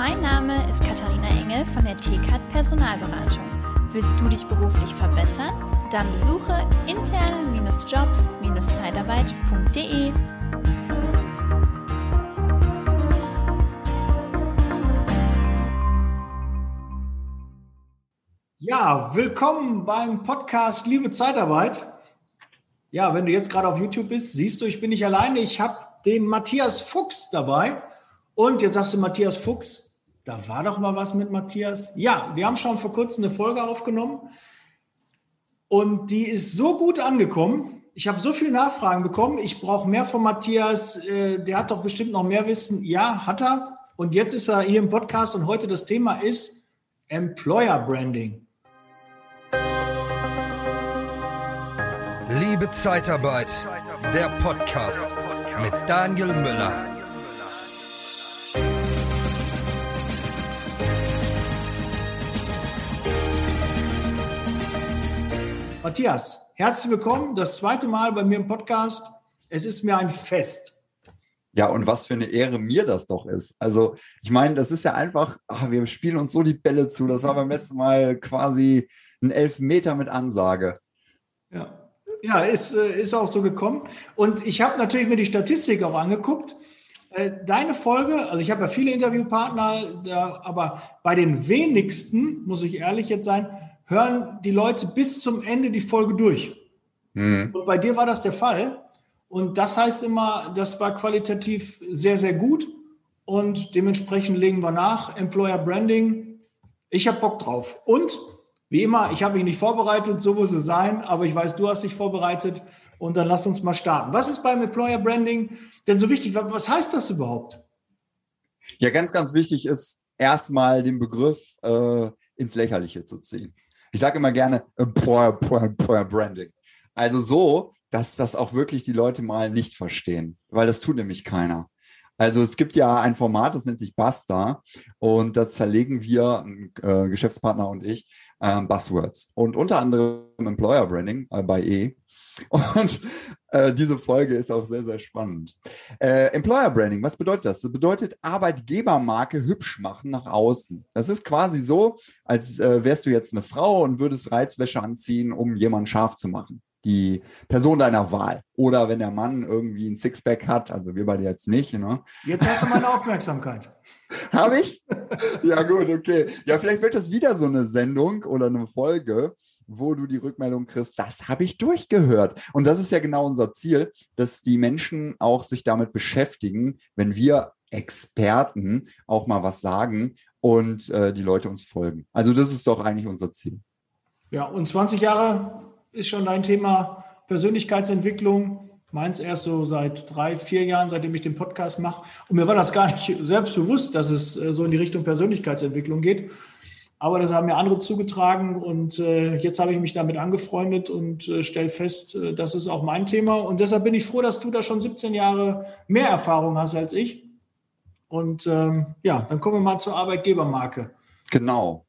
Mein Name ist Katharina Engel von der TCAT Personalberatung. Willst du dich beruflich verbessern? Dann besuche interne-jobs-zeitarbeit.de. Ja, willkommen beim Podcast Liebe Zeitarbeit. Ja, wenn du jetzt gerade auf YouTube bist, siehst du, ich bin nicht alleine. Ich habe den Matthias Fuchs dabei. Und jetzt sagst du Matthias Fuchs, da war doch mal was mit Matthias. Ja, wir haben schon vor kurzem eine Folge aufgenommen und die ist so gut angekommen. Ich habe so viele Nachfragen bekommen. Ich brauche mehr von Matthias. Äh, der hat doch bestimmt noch mehr Wissen. Ja, hat er. Und jetzt ist er hier im Podcast und heute das Thema ist Employer Branding. Liebe Zeitarbeit, der Podcast mit Daniel Müller. Matthias, herzlich willkommen. Das zweite Mal bei mir im Podcast. Es ist mir ein Fest. Ja, und was für eine Ehre mir das doch ist. Also, ich meine, das ist ja einfach, ach, wir spielen uns so die Bälle zu. Das war beim letzten Mal quasi ein Elfmeter mit Ansage. Ja, ja ist, äh, ist auch so gekommen. Und ich habe natürlich mir die Statistik auch angeguckt. Äh, deine Folge, also ich habe ja viele Interviewpartner, aber bei den wenigsten, muss ich ehrlich jetzt sein, hören die Leute bis zum Ende die Folge durch. Mhm. Und bei dir war das der Fall. Und das heißt immer, das war qualitativ sehr, sehr gut. Und dementsprechend legen wir nach. Employer Branding. Ich habe Bock drauf. Und wie immer, ich habe mich nicht vorbereitet, so muss es sein, aber ich weiß, du hast dich vorbereitet. Und dann lass uns mal starten. Was ist beim Employer Branding denn so wichtig? Was heißt das überhaupt? Ja, ganz, ganz wichtig ist erstmal den Begriff äh, ins Lächerliche zu ziehen. Ich sage immer gerne Employer, Employer Branding. Also so, dass das auch wirklich die Leute mal nicht verstehen, weil das tut nämlich keiner. Also es gibt ja ein Format, das nennt sich Basta und da zerlegen wir, äh, Geschäftspartner und ich, äh, Buzzwords und unter anderem Employer Branding äh, bei E. Und äh, diese Folge ist auch sehr, sehr spannend. Äh, Employer Branding, was bedeutet das? Das bedeutet Arbeitgebermarke hübsch machen nach außen. Das ist quasi so, als äh, wärst du jetzt eine Frau und würdest Reizwäsche anziehen, um jemanden scharf zu machen. Die Person deiner Wahl. Oder wenn der Mann irgendwie ein Sixpack hat, also wir beide jetzt nicht. Ne? Jetzt hast du meine Aufmerksamkeit. Habe ich? ja, gut, okay. Ja, vielleicht wird das wieder so eine Sendung oder eine Folge, wo du die Rückmeldung kriegst, das habe ich durchgehört. Und das ist ja genau unser Ziel, dass die Menschen auch sich damit beschäftigen, wenn wir Experten auch mal was sagen und äh, die Leute uns folgen. Also das ist doch eigentlich unser Ziel. Ja, und 20 Jahre ist schon dein Thema Persönlichkeitsentwicklung. Meins erst so seit drei, vier Jahren, seitdem ich den Podcast mache. Und mir war das gar nicht selbst bewusst, dass es äh, so in die Richtung Persönlichkeitsentwicklung geht. Aber das haben mir andere zugetragen und äh, jetzt habe ich mich damit angefreundet und äh, stelle fest, äh, das ist auch mein Thema. Und deshalb bin ich froh, dass du da schon 17 Jahre mehr Erfahrung hast als ich. Und ähm, ja, dann kommen wir mal zur Arbeitgebermarke. Genau.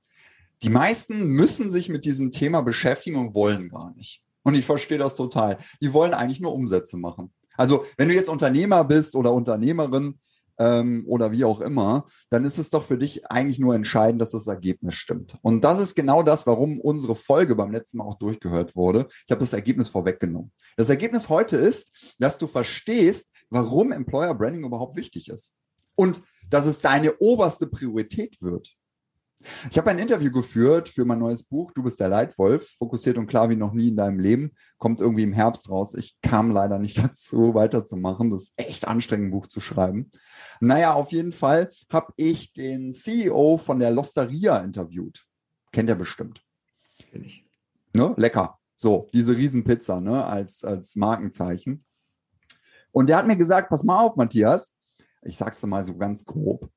Die meisten müssen sich mit diesem Thema beschäftigen und wollen gar nicht. Und ich verstehe das total. Die wollen eigentlich nur Umsätze machen. Also wenn du jetzt Unternehmer bist oder Unternehmerin, ähm, oder wie auch immer, dann ist es doch für dich eigentlich nur entscheidend, dass das Ergebnis stimmt. Und das ist genau das, warum unsere Folge beim letzten Mal auch durchgehört wurde. Ich habe das Ergebnis vorweggenommen. Das Ergebnis heute ist, dass du verstehst, warum Employer Branding überhaupt wichtig ist. Und dass es deine oberste Priorität wird. Ich habe ein Interview geführt für mein neues Buch, Du bist der Leitwolf, fokussiert und klar wie noch nie in deinem Leben. Kommt irgendwie im Herbst raus. Ich kam leider nicht dazu, weiterzumachen. Das ist echt anstrengend, ein Buch zu schreiben. Naja, auf jeden Fall habe ich den CEO von der Losteria interviewt. Kennt er bestimmt. Kenn ich. Ne? Lecker. So, diese Riesenpizza, ne, als, als Markenzeichen. Und der hat mir gesagt, pass mal auf, Matthias. Ich sag's dir mal so ganz grob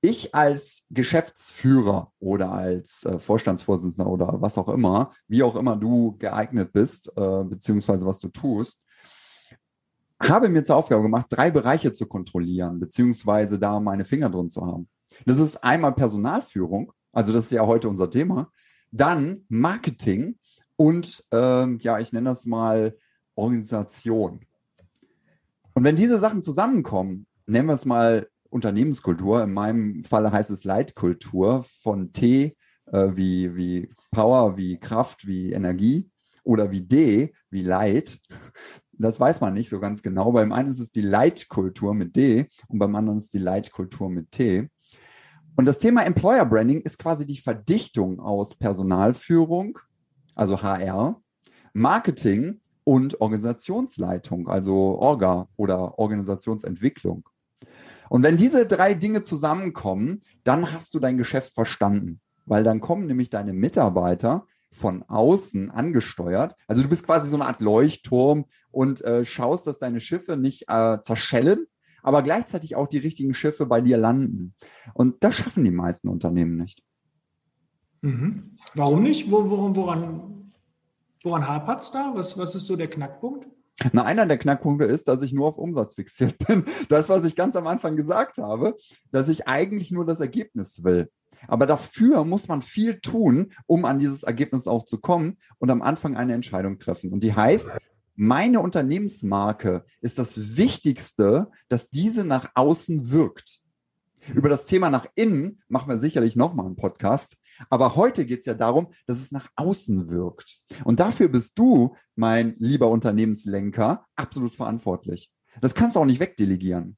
ich als Geschäftsführer oder als äh, Vorstandsvorsitzender oder was auch immer, wie auch immer du geeignet bist, äh, beziehungsweise was du tust, habe mir zur Aufgabe gemacht, drei Bereiche zu kontrollieren, beziehungsweise da meine Finger drin zu haben. Das ist einmal Personalführung, also das ist ja heute unser Thema, dann Marketing und ähm, ja, ich nenne das mal Organisation. Und wenn diese Sachen zusammenkommen, nennen wir es mal Unternehmenskultur. In meinem Fall heißt es Leitkultur von T äh, wie, wie Power, wie Kraft, wie Energie oder wie D, wie Leid. Das weiß man nicht so ganz genau. Beim einen ist es die Leitkultur mit D und beim anderen ist die Leitkultur mit T. Und das Thema Employer Branding ist quasi die Verdichtung aus Personalführung, also HR, Marketing und Organisationsleitung, also Orga oder Organisationsentwicklung. Und wenn diese drei Dinge zusammenkommen, dann hast du dein Geschäft verstanden, weil dann kommen nämlich deine Mitarbeiter von außen angesteuert. Also du bist quasi so eine Art Leuchtturm und äh, schaust, dass deine Schiffe nicht äh, zerschellen, aber gleichzeitig auch die richtigen Schiffe bei dir landen. Und das schaffen die meisten Unternehmen nicht. Mhm. Warum nicht? Wo, woran, woran, hapert es da? Was, was ist so der Knackpunkt? Na, einer der Knackpunkte ist, dass ich nur auf Umsatz fixiert bin. Das, was ich ganz am Anfang gesagt habe, dass ich eigentlich nur das Ergebnis will. Aber dafür muss man viel tun, um an dieses Ergebnis auch zu kommen und am Anfang eine Entscheidung treffen. Und die heißt, meine Unternehmensmarke ist das Wichtigste, dass diese nach außen wirkt. Über das Thema nach innen machen wir sicherlich nochmal einen Podcast. Aber heute geht es ja darum, dass es nach außen wirkt. Und dafür bist du, mein lieber Unternehmenslenker, absolut verantwortlich. Das kannst du auch nicht wegdelegieren.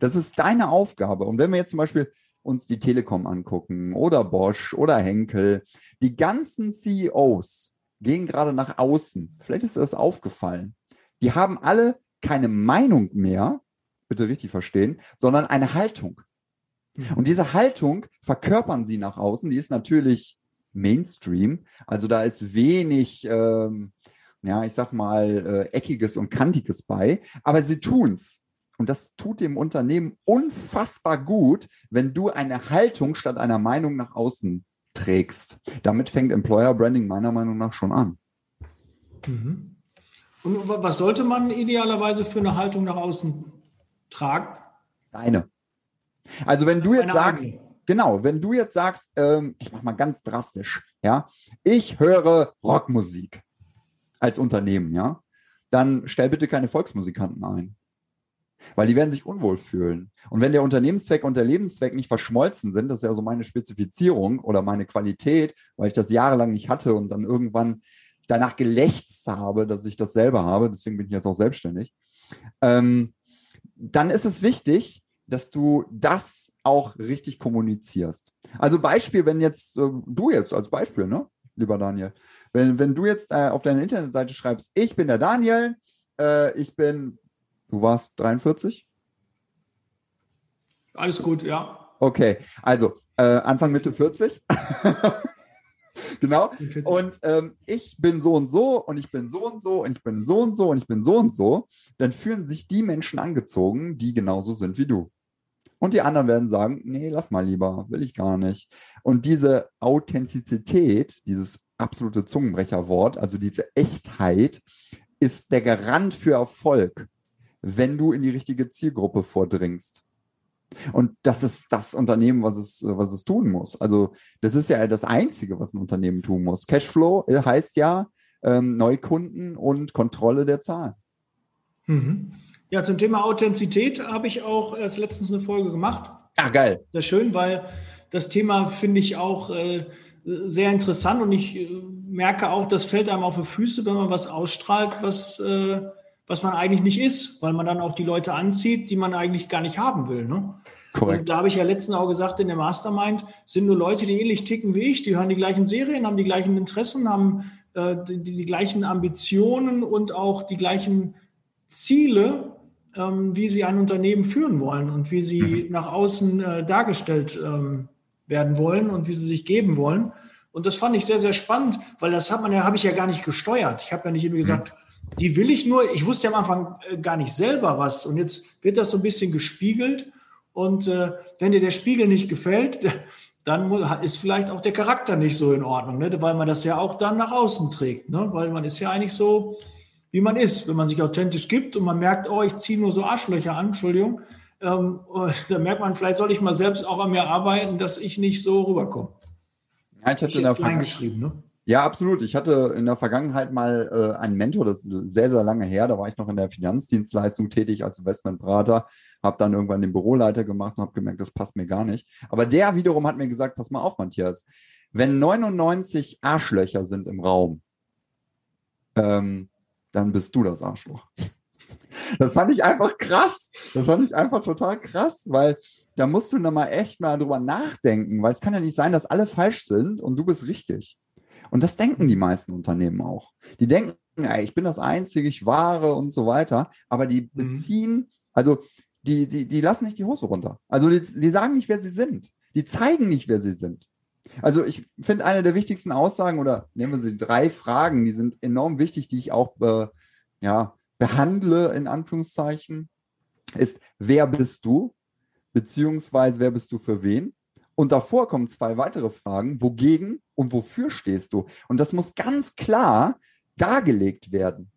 Das ist deine Aufgabe. Und wenn wir jetzt zum Beispiel uns die Telekom angucken oder Bosch oder Henkel, die ganzen CEOs gehen gerade nach außen. Vielleicht ist dir das aufgefallen. Die haben alle keine Meinung mehr, bitte richtig verstehen, sondern eine Haltung. Mhm. Und diese Haltung verkörpern sie nach außen. Die ist natürlich Mainstream. Also da ist wenig, ähm, ja, ich sag mal, äh, eckiges und kantiges bei. Aber sie tun's. Und das tut dem Unternehmen unfassbar gut, wenn du eine Haltung statt einer Meinung nach außen trägst. Damit fängt Employer Branding meiner Meinung nach schon an. Mhm. Und was sollte man idealerweise für eine Haltung nach außen tragen? Deine. Also wenn du jetzt sagst, genau, wenn du jetzt sagst, ähm, ich mache mal ganz drastisch, ja, ich höre Rockmusik als Unternehmen, ja, dann stell bitte keine Volksmusikanten ein weil die werden sich unwohl fühlen. Und wenn der Unternehmenszweck und der Lebenszweck nicht verschmolzen sind, das ist ja so meine Spezifizierung oder meine Qualität, weil ich das jahrelang nicht hatte und dann irgendwann danach gelächzt habe, dass ich das selber habe, deswegen bin ich jetzt auch selbstständig, ähm, dann ist es wichtig, dass du das auch richtig kommunizierst. Also Beispiel, wenn jetzt äh, du jetzt als Beispiel, ne, lieber Daniel, wenn, wenn du jetzt äh, auf deiner Internetseite schreibst, ich bin der Daniel, äh, ich bin Du warst 43? Alles gut, ja. Okay, also äh, Anfang Mitte 40. genau. Und ähm, ich bin so und so und ich bin so und so und ich bin so und so und ich bin so und so. Dann fühlen sich die Menschen angezogen, die genauso sind wie du. Und die anderen werden sagen, nee, lass mal lieber, will ich gar nicht. Und diese Authentizität, dieses absolute Zungenbrecherwort, also diese Echtheit, ist der Garant für Erfolg wenn du in die richtige Zielgruppe vordringst. Und das ist das Unternehmen, was es, was es tun muss. Also das ist ja das Einzige, was ein Unternehmen tun muss. Cashflow äh, heißt ja ähm, Neukunden und Kontrolle der Zahlen. Mhm. Ja, zum Thema Authentizität habe ich auch erst letztens eine Folge gemacht. Ja, geil. Sehr schön, weil das Thema finde ich auch äh, sehr interessant und ich äh, merke auch, das fällt einem auf die Füße, wenn man was ausstrahlt, was äh, was man eigentlich nicht ist, weil man dann auch die Leute anzieht, die man eigentlich gar nicht haben will. Ne? Korrekt. Und da habe ich ja letztens auch gesagt, in der Mastermind sind nur Leute, die ähnlich ticken wie ich, die hören die gleichen Serien, haben die gleichen Interessen, haben äh, die, die, gleichen Ambitionen und auch die gleichen Ziele, ähm, wie sie ein Unternehmen führen wollen und wie sie mhm. nach außen äh, dargestellt ähm, werden wollen und wie sie sich geben wollen. Und das fand ich sehr, sehr spannend, weil das hat man ja, habe ich ja gar nicht gesteuert. Ich habe ja nicht irgendwie gesagt, mhm die will ich nur, ich wusste ja am Anfang äh, gar nicht selber was und jetzt wird das so ein bisschen gespiegelt und äh, wenn dir der Spiegel nicht gefällt, dann ist vielleicht auch der Charakter nicht so in Ordnung, ne? weil man das ja auch dann nach außen trägt, ne? weil man ist ja eigentlich so, wie man ist, wenn man sich authentisch gibt und man merkt, oh, ich ziehe nur so Arschlöcher an, Entschuldigung, ähm, da merkt man, vielleicht soll ich mal selbst auch an mir arbeiten, dass ich nicht so rüberkomme. Ja, ich hatte ich da geschrieben, ne? Ja, absolut. Ich hatte in der Vergangenheit mal äh, einen Mentor, das ist sehr, sehr lange her. Da war ich noch in der Finanzdienstleistung tätig als Investmentberater, habe dann irgendwann den Büroleiter gemacht und habe gemerkt, das passt mir gar nicht. Aber der wiederum hat mir gesagt, pass mal auf, Matthias, wenn 99 Arschlöcher sind im Raum, ähm, dann bist du das Arschloch. Das fand ich einfach krass. Das fand ich einfach total krass, weil da musst du nochmal echt mal drüber nachdenken, weil es kann ja nicht sein, dass alle falsch sind und du bist richtig. Und das denken die meisten Unternehmen auch. Die denken, ja, ich bin das Einzige, ich wahre und so weiter, aber die mhm. beziehen, also die, die, die lassen nicht die Hose runter. Also die, die sagen nicht, wer sie sind. Die zeigen nicht, wer sie sind. Also ich finde eine der wichtigsten Aussagen oder nehmen wir sie drei Fragen, die sind enorm wichtig, die ich auch äh, ja, behandle, in Anführungszeichen, ist, wer bist du? Beziehungsweise, wer bist du für wen? Und davor kommen zwei weitere Fragen, wogegen und wofür stehst du? Und das muss ganz klar dargelegt werden.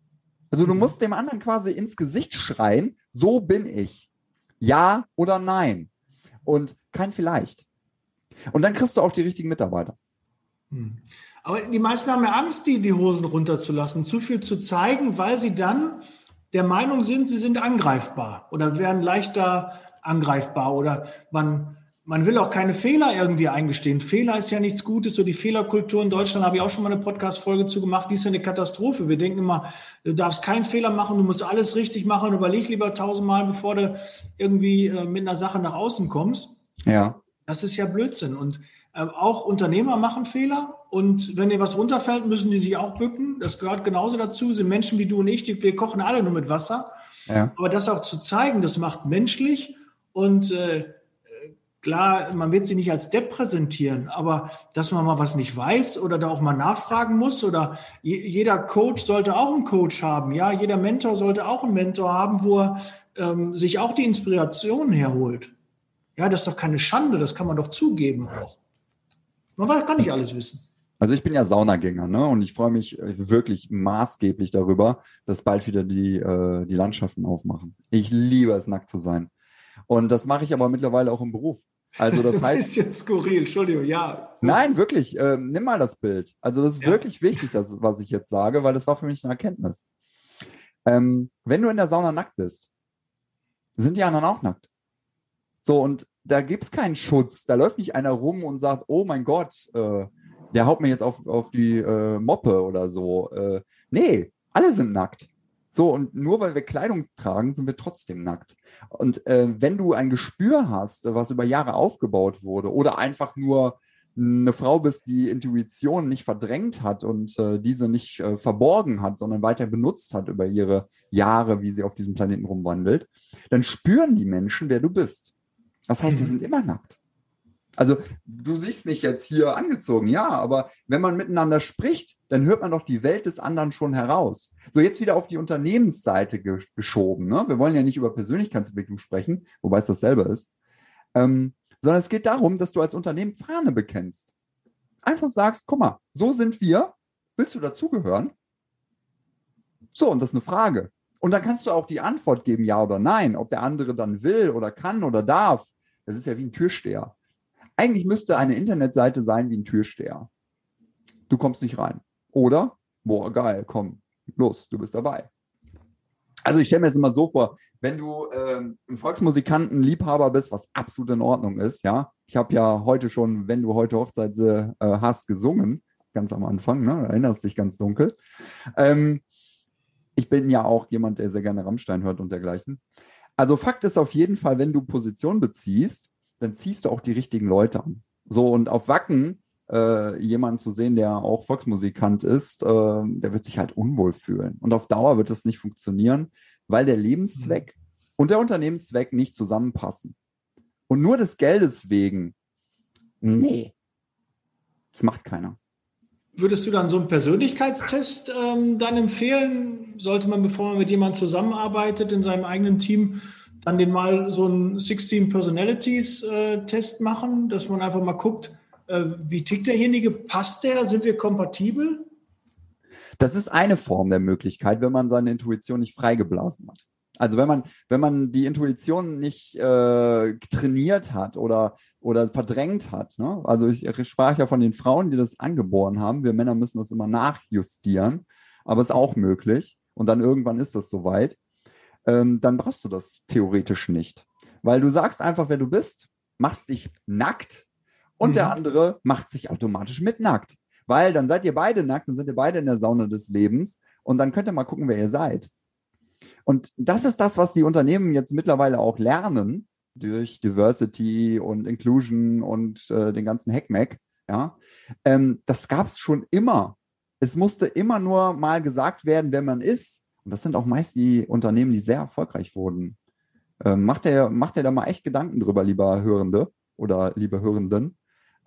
Also du mhm. musst dem anderen quasi ins Gesicht schreien, so bin ich. Ja oder nein. Und kein vielleicht. Und dann kriegst du auch die richtigen Mitarbeiter. Hm. Aber die meisten haben ja Angst, die, die Hosen runterzulassen, zu viel zu zeigen, weil sie dann der Meinung sind, sie sind angreifbar oder werden leichter angreifbar oder man, man will auch keine Fehler irgendwie eingestehen. Fehler ist ja nichts Gutes. So die Fehlerkultur in Deutschland habe ich auch schon mal eine Podcast-Folge zu gemacht. Die ist ja eine Katastrophe. Wir denken immer, du darfst keinen Fehler machen, du musst alles richtig machen. Überleg lieber tausendmal, bevor du irgendwie äh, mit einer Sache nach außen kommst. Ja. Das ist ja Blödsinn. Und äh, auch Unternehmer machen Fehler und wenn dir was runterfällt, müssen die sich auch bücken. Das gehört genauso dazu. Sind Menschen wie du und ich, die, wir kochen alle nur mit Wasser. Ja. Aber das auch zu zeigen, das macht menschlich und äh, klar, man wird sie nicht als Depp präsentieren, aber dass man mal was nicht weiß oder da auch mal nachfragen muss oder jeder Coach sollte auch einen Coach haben, ja, jeder Mentor sollte auch einen Mentor haben, wo er ähm, sich auch die Inspiration herholt. Ja, das ist doch keine Schande, das kann man doch zugeben auch. Man kann nicht alles wissen. Also ich bin ja Saunagänger, ne? Und ich freue mich äh, wirklich maßgeblich darüber, dass bald wieder die, äh, die Landschaften aufmachen. Ich liebe es, nackt zu sein. Und das mache ich aber mittlerweile auch im Beruf. Also das heißt. ist jetzt skurril, Entschuldigung, ja. Nein, wirklich. Äh, nimm mal das Bild. Also das ist ja. wirklich wichtig, das, was ich jetzt sage, weil das war für mich eine Erkenntnis. Ähm, wenn du in der Sauna nackt bist, sind die anderen auch nackt. So, und da gibt es keinen Schutz. Da läuft nicht einer rum und sagt, oh mein Gott, äh, der haut mir jetzt auf, auf die äh, Moppe oder so. Äh, nee, alle sind nackt. So, und nur weil wir Kleidung tragen, sind wir trotzdem nackt. Und äh, wenn du ein Gespür hast, was über Jahre aufgebaut wurde, oder einfach nur eine Frau bist, die Intuition nicht verdrängt hat und äh, diese nicht äh, verborgen hat, sondern weiter benutzt hat über ihre Jahre, wie sie auf diesem Planeten rumwandelt, dann spüren die Menschen, wer du bist. Das heißt, sie mhm. sind immer nackt. Also du siehst mich jetzt hier angezogen, ja, aber wenn man miteinander spricht, dann hört man doch die Welt des anderen schon heraus. So jetzt wieder auf die Unternehmensseite geschoben. Ne? Wir wollen ja nicht über Persönlichkeitsentwicklung sprechen, wobei es dasselbe ist, ähm, sondern es geht darum, dass du als Unternehmen Fahne bekennst. Einfach sagst, guck mal, so sind wir. Willst du dazugehören? So, und das ist eine Frage. Und dann kannst du auch die Antwort geben, ja oder nein, ob der andere dann will oder kann oder darf. Das ist ja wie ein Türsteher. Eigentlich müsste eine Internetseite sein wie ein Türsteher. Du kommst nicht rein. Oder, boah, geil, komm, los, du bist dabei. Also ich stelle mir das immer so vor, wenn du ähm, ein Volksmusikanten-Liebhaber bist, was absolut in Ordnung ist, ja. Ich habe ja heute schon, wenn du heute Hochzeit äh, hast, gesungen, ganz am Anfang, ne? erinnerst dich ganz dunkel. Ähm, ich bin ja auch jemand, der sehr gerne Rammstein hört und dergleichen. Also Fakt ist auf jeden Fall, wenn du Position beziehst, dann ziehst du auch die richtigen Leute an. So, und auf Wacken äh, jemanden zu sehen, der auch Volksmusikant ist, äh, der wird sich halt unwohl fühlen. Und auf Dauer wird das nicht funktionieren, weil der Lebenszweck mhm. und der Unternehmenszweck nicht zusammenpassen. Und nur des Geldes wegen, nee, das macht keiner. Würdest du dann so einen Persönlichkeitstest ähm, dann empfehlen? Sollte man, bevor man mit jemandem zusammenarbeitet in seinem eigenen Team, dann den mal so einen 16 Personalities äh, Test machen, dass man einfach mal guckt, äh, wie tickt derjenige? Passt der? Sind wir kompatibel? Das ist eine Form der Möglichkeit, wenn man seine Intuition nicht freigeblasen hat. Also wenn man, wenn man die Intuition nicht äh, trainiert hat oder, oder verdrängt hat, ne? also ich, ich sprach ja von den Frauen, die das angeboren haben, wir Männer müssen das immer nachjustieren, aber es ist auch möglich und dann irgendwann ist das soweit, ähm, dann brauchst du das theoretisch nicht. Weil du sagst einfach, wer du bist, machst dich nackt und mhm. der andere macht sich automatisch mit nackt. Weil dann seid ihr beide nackt, dann sind ihr beide in der Sauna des Lebens und dann könnt ihr mal gucken, wer ihr seid. Und das ist das, was die Unternehmen jetzt mittlerweile auch lernen durch Diversity und Inclusion und äh, den ganzen Hackmack. Ja, ähm, das gab es schon immer. Es musste immer nur mal gesagt werden, wer man ist. Und das sind auch meist die Unternehmen, die sehr erfolgreich wurden. Ähm, macht ihr macht da mal echt Gedanken drüber, lieber Hörende oder liebe Hörenden.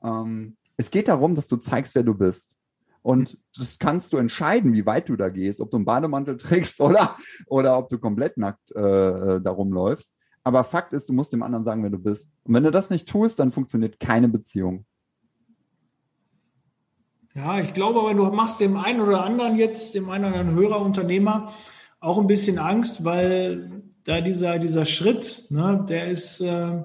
Ähm, es geht darum, dass du zeigst, wer du bist. Und das kannst du entscheiden, wie weit du da gehst, ob du einen Bademantel trägst oder, oder ob du komplett nackt äh, äh, darum läufst. Aber Fakt ist, du musst dem anderen sagen, wer du bist. Und wenn du das nicht tust, dann funktioniert keine Beziehung. Ja, ich glaube aber, du machst dem einen oder anderen jetzt, dem einen oder anderen Hörer, Unternehmer, auch ein bisschen Angst, weil da dieser, dieser Schritt, ne, der ist, äh,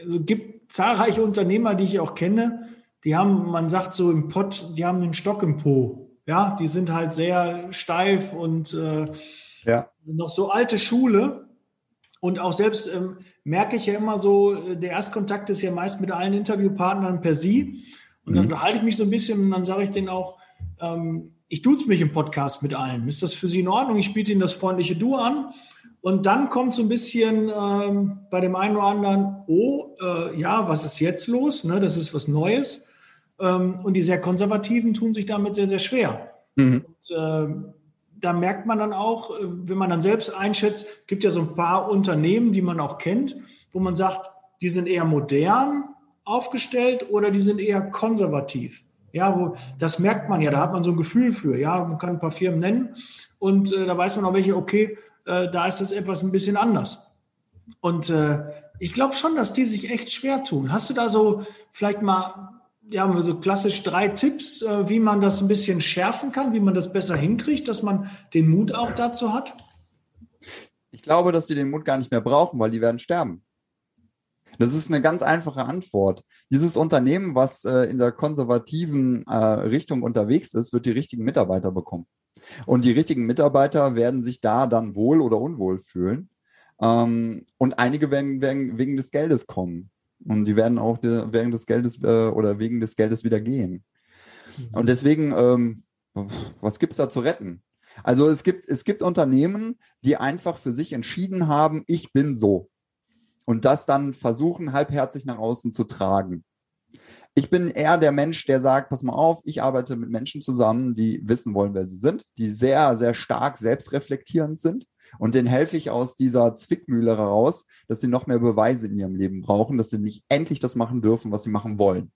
also gibt zahlreiche Unternehmer, die ich auch kenne, die haben, man sagt so im Pott, die haben einen Stock im Po. Ja, die sind halt sehr steif und äh, ja. noch so alte Schule. Und auch selbst ähm, merke ich ja immer so, äh, der Erstkontakt ist ja meist mit allen Interviewpartnern per Sie. Und dann mhm. halte ich mich so ein bisschen und dann sage ich denen auch, ähm, ich duze mich im Podcast mit allen. Ist das für Sie in Ordnung? Ich biete Ihnen das freundliche Du an. Und dann kommt so ein bisschen ähm, bei dem einen oder anderen, oh, äh, ja, was ist jetzt los? Ne, das ist was Neues. Ähm, und die sehr Konservativen tun sich damit sehr, sehr schwer. Mhm. Und, äh, da merkt man dann auch, äh, wenn man dann selbst einschätzt, gibt ja so ein paar Unternehmen, die man auch kennt, wo man sagt, die sind eher modern aufgestellt oder die sind eher konservativ. Ja, wo, das merkt man ja, da hat man so ein Gefühl für. Ja, man kann ein paar Firmen nennen und äh, da weiß man auch welche, okay, äh, da ist das etwas ein bisschen anders. Und äh, ich glaube schon, dass die sich echt schwer tun. Hast du da so vielleicht mal ja, so klassisch drei Tipps, äh, wie man das ein bisschen schärfen kann, wie man das besser hinkriegt, dass man den Mut auch dazu hat? Ich glaube, dass die den Mut gar nicht mehr brauchen, weil die werden sterben. Das ist eine ganz einfache Antwort. Dieses Unternehmen, was äh, in der konservativen äh, Richtung unterwegs ist, wird die richtigen Mitarbeiter bekommen. Und die richtigen Mitarbeiter werden sich da dann wohl oder unwohl fühlen. Ähm, und einige werden, werden wegen des Geldes kommen. Und die werden auch wegen des Geldes äh, oder wegen des Geldes wieder gehen. Mhm. Und deswegen, ähm, was gibt es da zu retten? Also es gibt, es gibt Unternehmen, die einfach für sich entschieden haben, ich bin so. Und das dann versuchen, halbherzig nach außen zu tragen. Ich bin eher der Mensch, der sagt, pass mal auf, ich arbeite mit Menschen zusammen, die wissen wollen, wer sie sind, die sehr, sehr stark selbstreflektierend sind und denen helfe ich aus dieser Zwickmühle heraus, dass sie noch mehr Beweise in ihrem Leben brauchen, dass sie nicht endlich das machen dürfen, was sie machen wollen.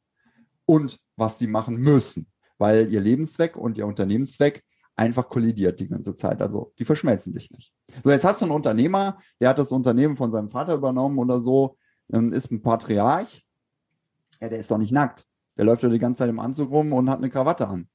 Und was sie machen müssen, weil ihr Lebenszweck und ihr Unternehmenszweck einfach kollidiert die ganze Zeit. Also die verschmelzen sich nicht. So, jetzt hast du einen Unternehmer, der hat das Unternehmen von seinem Vater übernommen oder so, ist ein Patriarch. Ja, der ist doch nicht nackt. Der läuft ja die ganze Zeit im Anzug rum und hat eine Krawatte an.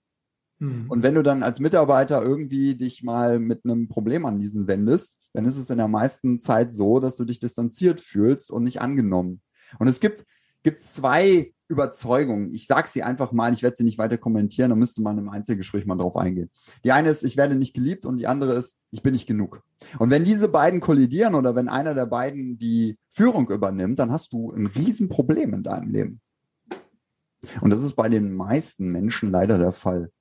Mhm. Und wenn du dann als Mitarbeiter irgendwie dich mal mit einem Problem an diesen wendest, dann ist es in der meisten Zeit so, dass du dich distanziert fühlst und nicht angenommen. Und es gibt, gibt zwei Überzeugungen. Ich sage sie einfach mal, ich werde sie nicht weiter kommentieren, da müsste man im Einzelgespräch mal drauf eingehen. Die eine ist, ich werde nicht geliebt und die andere ist, ich bin nicht genug. Und wenn diese beiden kollidieren oder wenn einer der beiden die Führung übernimmt, dann hast du ein Riesenproblem in deinem Leben. Und das ist bei den meisten Menschen leider der Fall.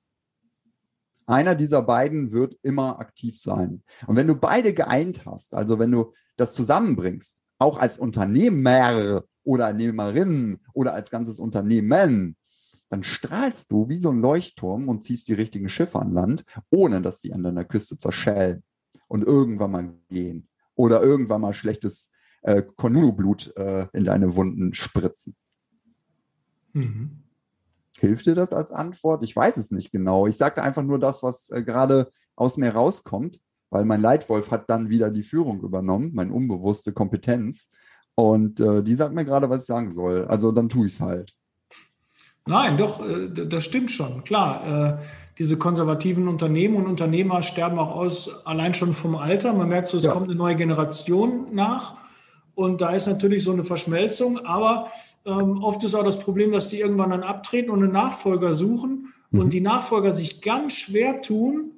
Einer dieser beiden wird immer aktiv sein. Und wenn du beide geeint hast, also wenn du das zusammenbringst, auch als Unternehmer oder Unternehmerin oder als ganzes Unternehmen, dann strahlst du wie so ein Leuchtturm und ziehst die richtigen Schiffe an Land, ohne dass die an deiner Küste zerschellen und irgendwann mal gehen oder irgendwann mal schlechtes äh, äh, in deine Wunden spritzen. Mhm. Hilft dir das als Antwort? Ich weiß es nicht genau. Ich sagte einfach nur das, was äh, gerade aus mir rauskommt, weil mein Leitwolf hat dann wieder die Führung übernommen, meine unbewusste Kompetenz. Und äh, die sagt mir gerade, was ich sagen soll. Also dann tue ich es halt. Nein, doch, äh, das stimmt schon. Klar, äh, diese konservativen Unternehmen und Unternehmer sterben auch aus, allein schon vom Alter. Man merkt so, es ja. kommt eine neue Generation nach. Und da ist natürlich so eine Verschmelzung. Aber ähm, oft ist auch das Problem, dass die irgendwann dann abtreten und einen Nachfolger suchen mhm. und die Nachfolger sich ganz schwer tun,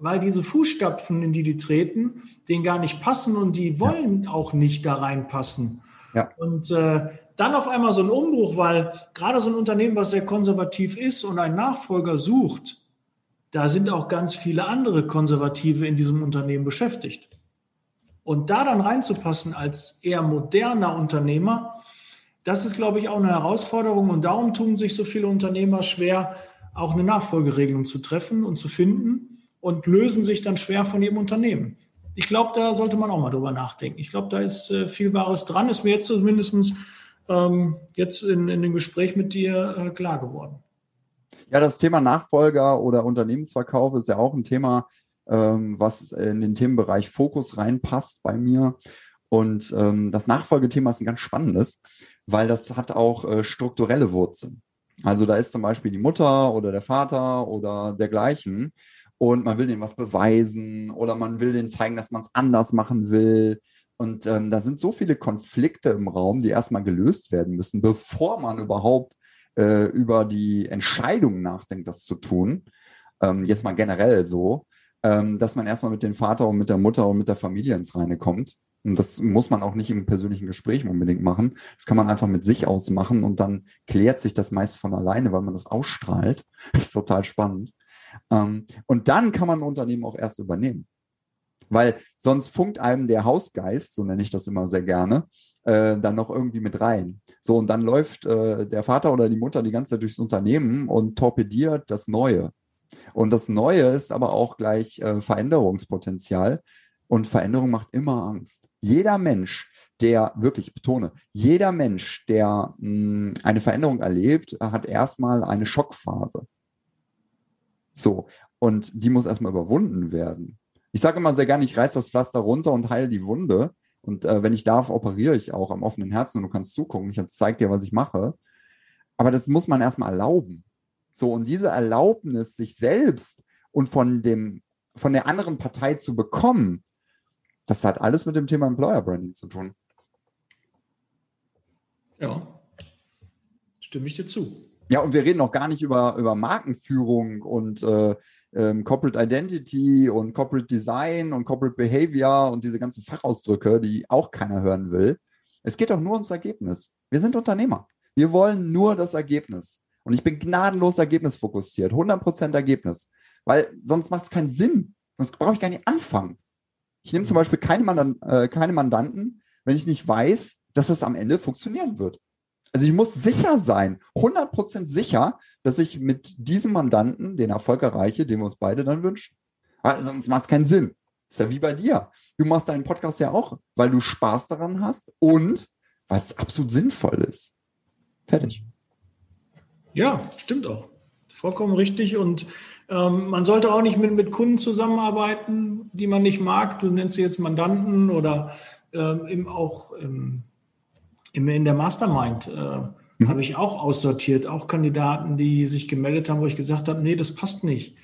weil diese Fußstapfen, in die die treten, denen gar nicht passen und die wollen ja. auch nicht da reinpassen. Ja. Und äh, dann auf einmal so ein Umbruch, weil gerade so ein Unternehmen, was sehr konservativ ist und einen Nachfolger sucht, da sind auch ganz viele andere Konservative in diesem Unternehmen beschäftigt. Und da dann reinzupassen als eher moderner Unternehmer, das ist, glaube ich, auch eine Herausforderung. Und darum tun sich so viele Unternehmer schwer, auch eine Nachfolgeregelung zu treffen und zu finden und lösen sich dann schwer von ihrem Unternehmen. Ich glaube, da sollte man auch mal drüber nachdenken. Ich glaube, da ist äh, viel Wahres dran. Ist mir jetzt zumindest ähm, jetzt in, in dem Gespräch mit dir äh, klar geworden. Ja, das Thema Nachfolger oder Unternehmensverkauf ist ja auch ein Thema, ähm, was in den Themenbereich Fokus reinpasst bei mir. Und ähm, das Nachfolgethema ist ein ganz spannendes, weil das hat auch äh, strukturelle Wurzeln. Also da ist zum Beispiel die Mutter oder der Vater oder dergleichen und man will denen was beweisen oder man will denen zeigen, dass man es anders machen will. Und ähm, da sind so viele Konflikte im Raum, die erstmal gelöst werden müssen, bevor man überhaupt äh, über die Entscheidung nachdenkt, das zu tun. Ähm, jetzt mal generell so, ähm, dass man erstmal mit dem Vater und mit der Mutter und mit der Familie ins Reine kommt. Und das muss man auch nicht im persönlichen Gespräch unbedingt machen. Das kann man einfach mit sich ausmachen und dann klärt sich das meist von alleine, weil man das ausstrahlt. Das ist total spannend. Ähm, und dann kann man ein Unternehmen auch erst übernehmen. Weil sonst funkt einem der Hausgeist, so nenne ich das immer sehr gerne, äh, dann noch irgendwie mit rein. So, und dann läuft äh, der Vater oder die Mutter die ganze Zeit durchs Unternehmen und torpediert das Neue. Und das Neue ist aber auch gleich äh, Veränderungspotenzial. Und Veränderung macht immer Angst. Jeder Mensch, der, wirklich, ich betone, jeder Mensch, der mh, hm, eine Veränderung erlebt, hat erstmal eine Schockphase. So, und die muss erstmal überwunden werden. Ich sage immer sehr gerne, ich reiß das Pflaster runter und heile die Wunde. Und äh, wenn ich darf, operiere ich auch am offenen Herzen und du kannst zugucken. Ich zeige dir, was ich mache. Aber das muss man erstmal erlauben. So, und diese Erlaubnis, sich selbst und von dem, von der anderen Partei zu bekommen, das hat alles mit dem Thema Employer Branding zu tun. Ja, stimme ich dir zu. Ja, und wir reden noch gar nicht über, über Markenführung und äh, ähm, Corporate Identity und Corporate Design und Corporate Behavior und diese ganzen Fachausdrücke, die auch keiner hören will. Es geht doch nur ums Ergebnis. Wir sind Unternehmer. Wir wollen nur das Ergebnis. Und ich bin gnadenlos ergebnisfokussiert, 100% Ergebnis. Weil sonst macht es keinen Sinn. Sonst brauche ich gar nicht anfangen. Ich nehme zum Beispiel keine, Mandan äh, keine Mandanten, wenn ich nicht weiß, dass es am Ende funktionieren wird. Also ich muss sicher sein, 100% sicher, dass ich mit diesem Mandanten den Erfolg erreiche, den wir uns beide dann wünschen. Weil sonst macht es keinen Sinn. Ist ja wie bei dir. Du machst deinen Podcast ja auch, weil du Spaß daran hast und weil es absolut sinnvoll ist. Fertig. Ja, stimmt auch. Vollkommen richtig. Und ähm, man sollte auch nicht mit, mit Kunden zusammenarbeiten, die man nicht mag. Du nennst sie jetzt Mandanten oder ähm, eben auch ähm, in der Mastermind äh, mhm. habe ich auch aussortiert, auch Kandidaten, die sich gemeldet haben, wo ich gesagt habe, nee, das passt nicht.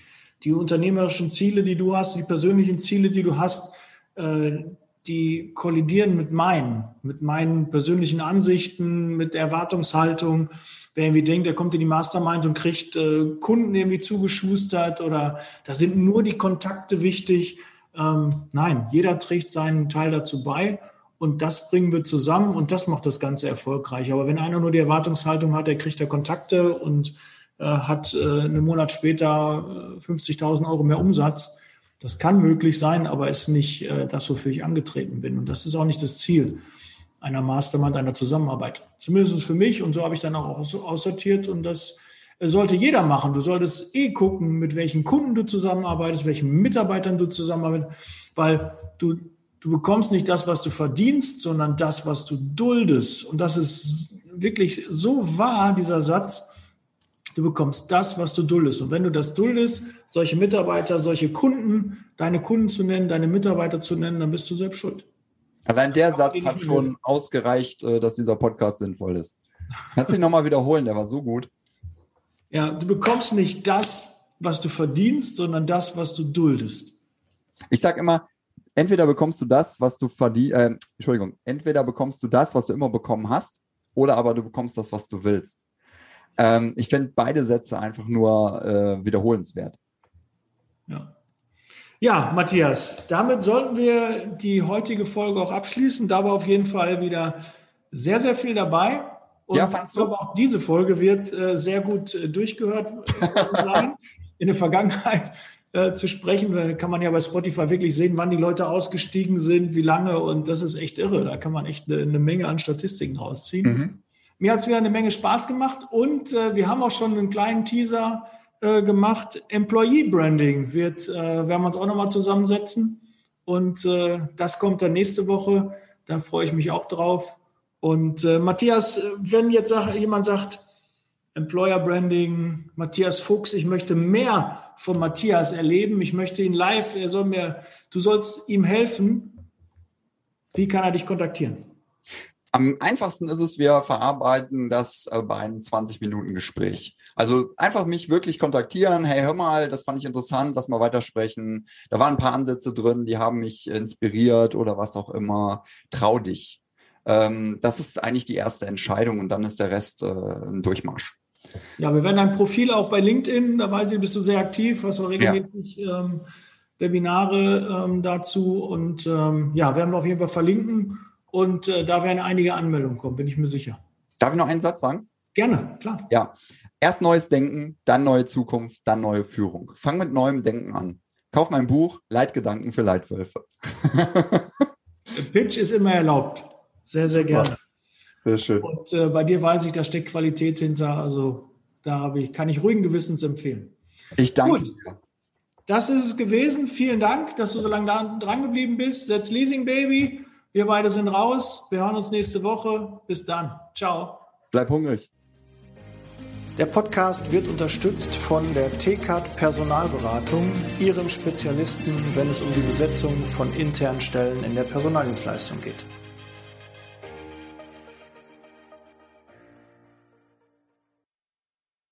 Die unternehmerischen Ziele, die du hast, die persönlichen Ziele, die du hast, äh, die kollidieren mit meinen, mit meinen persönlichen Ansichten, mit Erwartungshaltung. Wer irgendwie denkt, er kommt in die Mastermind und kriegt äh, Kunden irgendwie zugeschustert oder da sind nur die Kontakte wichtig. Ähm, nein, jeder trägt seinen Teil dazu bei und das bringen wir zusammen und das macht das Ganze erfolgreich. Aber wenn einer nur die Erwartungshaltung hat, er kriegt da Kontakte und äh, hat äh, einen Monat später äh, 50.000 Euro mehr Umsatz, das kann möglich sein, aber ist nicht äh, das, wofür ich angetreten bin. Und das ist auch nicht das Ziel einer Mastermind, einer Zusammenarbeit. Zumindest für mich und so habe ich dann auch so aussortiert und das sollte jeder machen. Du solltest eh gucken, mit welchen Kunden du zusammenarbeitest, welchen Mitarbeitern du zusammenarbeitest, weil du du bekommst nicht das, was du verdienst, sondern das, was du duldest. Und das ist wirklich so wahr, dieser Satz. Du bekommst das, was du duldest. Und wenn du das duldest, solche Mitarbeiter, solche Kunden, deine Kunden zu nennen, deine Mitarbeiter zu nennen, dann bist du selbst schuld. Allein der Satz hat schon ausgereicht, äh, dass dieser Podcast sinnvoll ist. Kannst du ihn nochmal wiederholen, der war so gut. Ja, du bekommst nicht das, was du verdienst, sondern das, was du duldest. Ich sage immer, entweder bekommst du das, was du verdienst, äh, Entschuldigung, entweder bekommst du das, was du immer bekommen hast, oder aber du bekommst das, was du willst. Ähm, ich finde beide Sätze einfach nur äh, wiederholenswert. Ja. Ja, Matthias, damit sollten wir die heutige Folge auch abschließen. Da war auf jeden Fall wieder sehr, sehr viel dabei. Und ja, fandst du? Ich glaube, auch diese Folge wird äh, sehr gut äh, durchgehört sein. In der Vergangenheit äh, zu sprechen, da kann man ja bei Spotify wirklich sehen, wann die Leute ausgestiegen sind, wie lange. Und das ist echt irre. Da kann man echt eine, eine Menge an Statistiken rausziehen. Mhm. Mir hat es wieder eine Menge Spaß gemacht und äh, wir haben auch schon einen kleinen Teaser äh, gemacht. Employee Branding wird, äh, werden wir uns auch nochmal zusammensetzen. Und äh, das kommt dann nächste Woche. Da freue ich mich auch drauf. Und äh, Matthias, wenn jetzt jemand sagt, Employer Branding, Matthias Fuchs, ich möchte mehr von Matthias erleben, ich möchte ihn live, er soll mir, du sollst ihm helfen. Wie kann er dich kontaktieren? Am einfachsten ist es, wir verarbeiten das äh, bei einem 20-Minuten-Gespräch. Also einfach mich wirklich kontaktieren. Hey, hör mal, das fand ich interessant, lass mal weitersprechen. Da waren ein paar Ansätze drin, die haben mich inspiriert oder was auch immer. Trau dich. Ähm, das ist eigentlich die erste Entscheidung und dann ist der Rest äh, ein Durchmarsch. Ja, wir werden dein Profil auch bei LinkedIn, da weiß ich, bist du sehr aktiv, hast auch regelmäßig ja. ähm, Webinare ähm, dazu und ähm, ja, werden wir auf jeden Fall verlinken. Und äh, da werden einige Anmeldungen kommen, bin ich mir sicher. Darf ich noch einen Satz sagen? Gerne, klar. Ja. Erst neues Denken, dann neue Zukunft, dann neue Führung. Fang mit neuem Denken an. Kauf mein Buch Leitgedanken für Leitwölfe. Pitch ist immer erlaubt. Sehr, sehr Super. gerne. Sehr schön. Und äh, bei dir weiß ich, da steckt Qualität hinter. Also da habe ich, kann ich ruhigen Gewissens empfehlen. Ich danke Gut. dir. Das ist es gewesen. Vielen Dank, dass du so lange da dran geblieben bist. Setz Leasing Baby. Wir beide sind raus. Wir hören uns nächste Woche. Bis dann. Ciao. Bleib hungrig. Der Podcast wird unterstützt von der TCAT Personalberatung, ihrem Spezialisten, wenn es um die Besetzung von internen Stellen in der Personaldienstleistung geht.